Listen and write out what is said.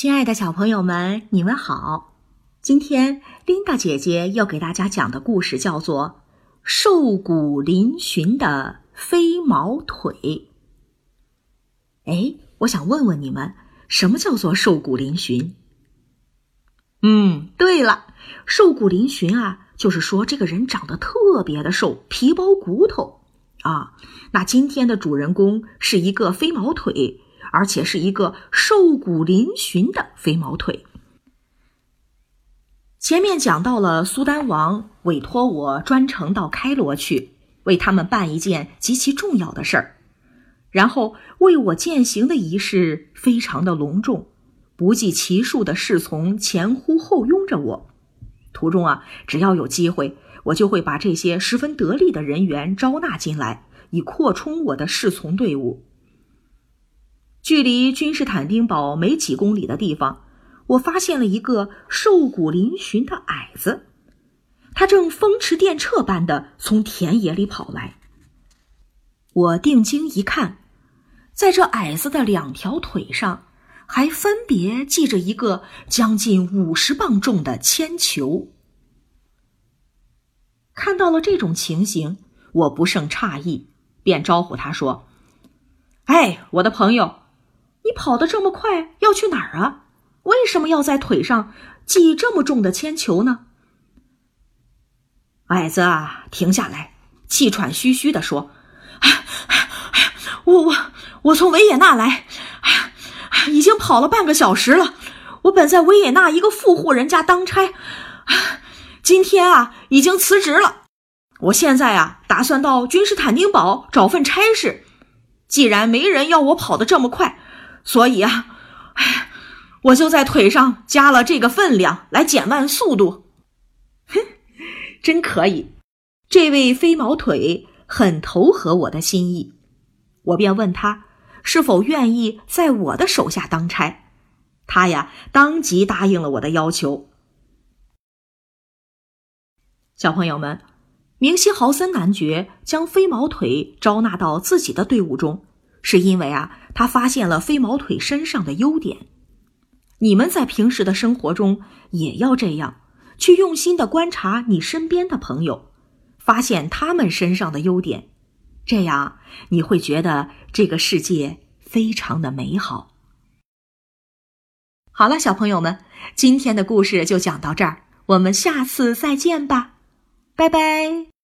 亲爱的小朋友们，你们好！今天琳达姐姐要给大家讲的故事叫做《瘦骨嶙峋的飞毛腿》。哎，我想问问你们，什么叫做瘦骨嶙峋？嗯，对了，瘦骨嶙峋啊，就是说这个人长得特别的瘦，皮包骨头啊。那今天的主人公是一个飞毛腿。而且是一个瘦骨嶙峋的飞毛腿。前面讲到了苏丹王委托我专程到开罗去，为他们办一件极其重要的事儿，然后为我践行的仪式非常的隆重，不计其数的侍从前呼后拥着我。途中啊，只要有机会，我就会把这些十分得力的人员招纳进来，以扩充我的侍从队伍。距离君士坦丁堡没几公里的地方，我发现了一个瘦骨嶙峋的矮子，他正风驰电掣般的从田野里跑来。我定睛一看，在这矮子的两条腿上，还分别系着一个将近五十磅重的铅球。看到了这种情形，我不胜诧异，便招呼他说：“哎，我的朋友。”你跑得这么快，要去哪儿啊？为什么要在腿上系这么重的铅球呢？矮子啊，停下来，气喘吁吁地说：“我我我从维也纳来，已经跑了半个小时了。我本在维也纳一个富户人家当差，今天啊已经辞职了。我现在啊打算到君士坦丁堡找份差事。既然没人要我跑得这么快。”所以啊，哎，我就在腿上加了这个分量来减慢速度。哼，真可以！这位飞毛腿很投合我的心意，我便问他是否愿意在我的手下当差。他呀，当即答应了我的要求。小朋友们，明希豪森男爵将飞毛腿招纳到自己的队伍中。是因为啊，他发现了飞毛腿身上的优点。你们在平时的生活中也要这样，去用心的观察你身边的朋友，发现他们身上的优点，这样你会觉得这个世界非常的美好。好了，小朋友们，今天的故事就讲到这儿，我们下次再见吧，拜拜。